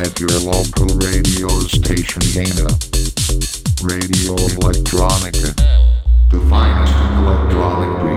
At your local radio station Dana. Radio Electronica. The finest in electronic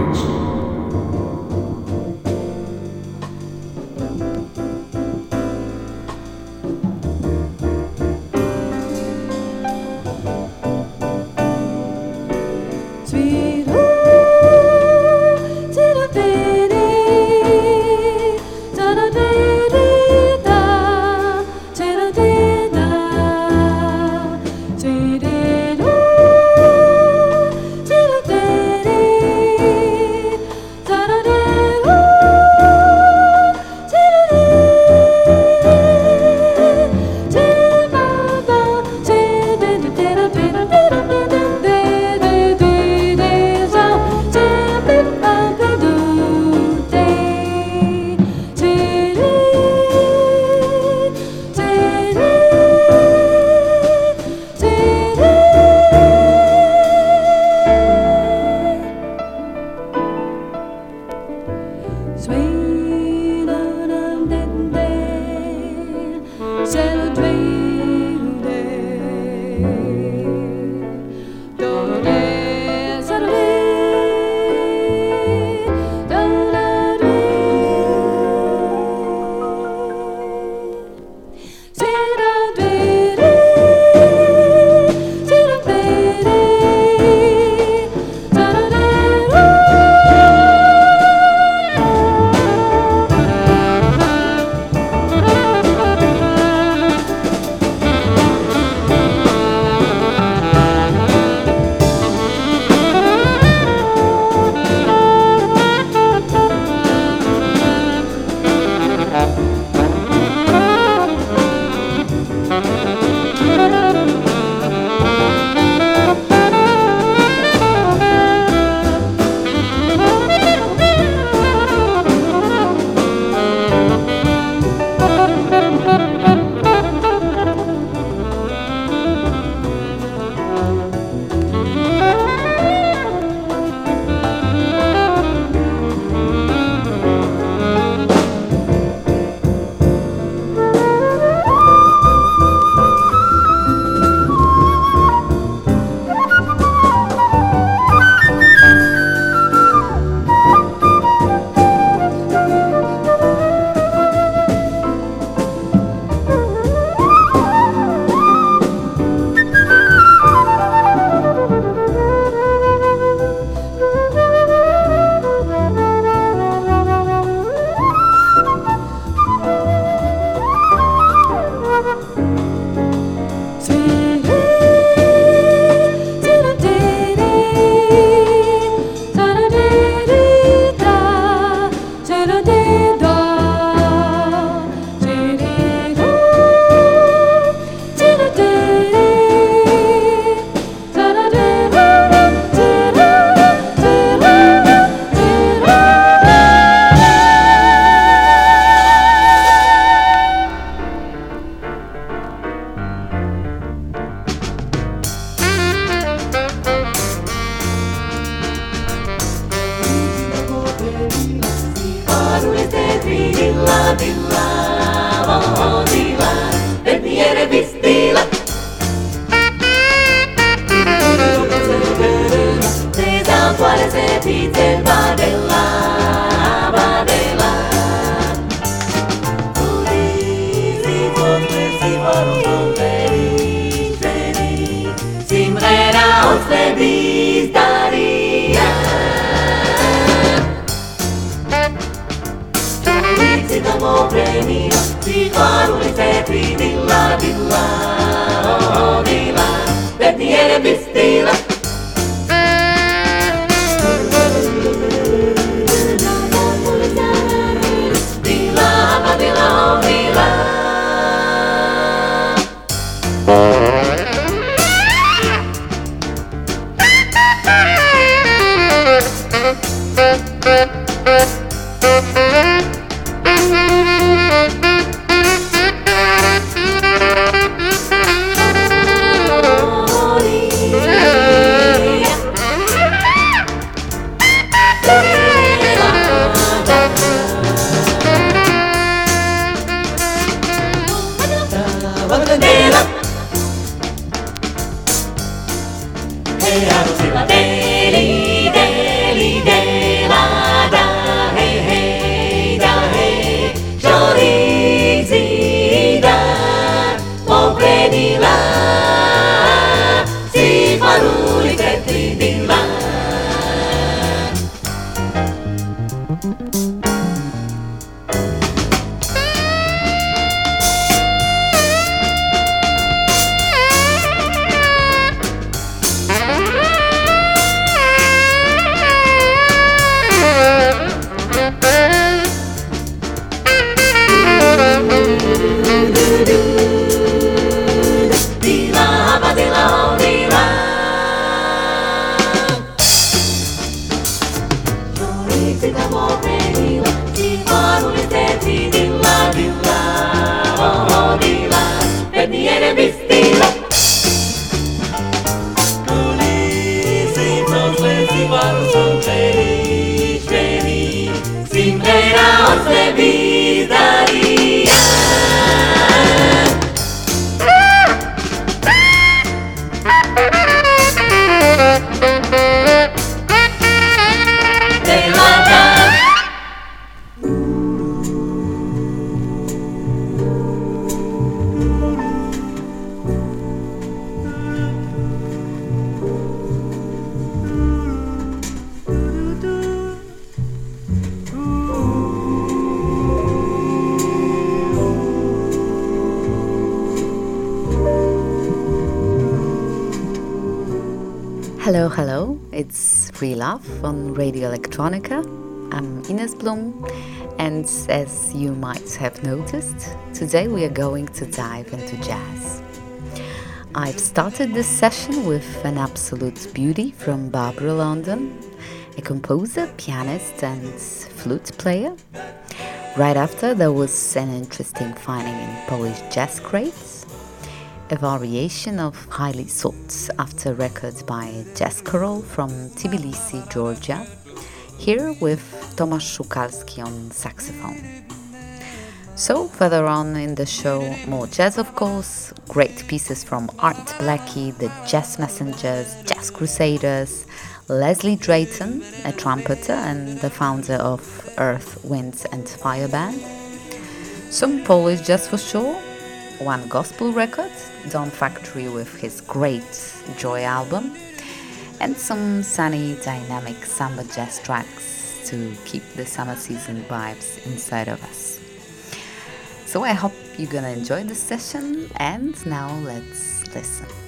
만든 Love on Radio Electronica. I'm Ines Bloom, and as you might have noticed, today we are going to dive into jazz. I've started this session with an absolute beauty from Barbara London, a composer, pianist, and flute player. Right after, there was an interesting finding in Polish jazz crates a variation of highly sought after records by Jazz Choral from Tbilisi, Georgia, here with Tomasz Szukalski on saxophone. So, further on in the show, more jazz, of course, great pieces from Art Blakey, the Jazz Messengers, Jazz Crusaders, Leslie Drayton, a trumpeter and the founder of Earth, Wind and Fire Band, some Polish jazz for sure, one gospel record, Don Factory with his great Joy album, and some sunny, dynamic samba jazz tracks to keep the summer season vibes inside of us. So I hope you're gonna enjoy this session, and now let's listen.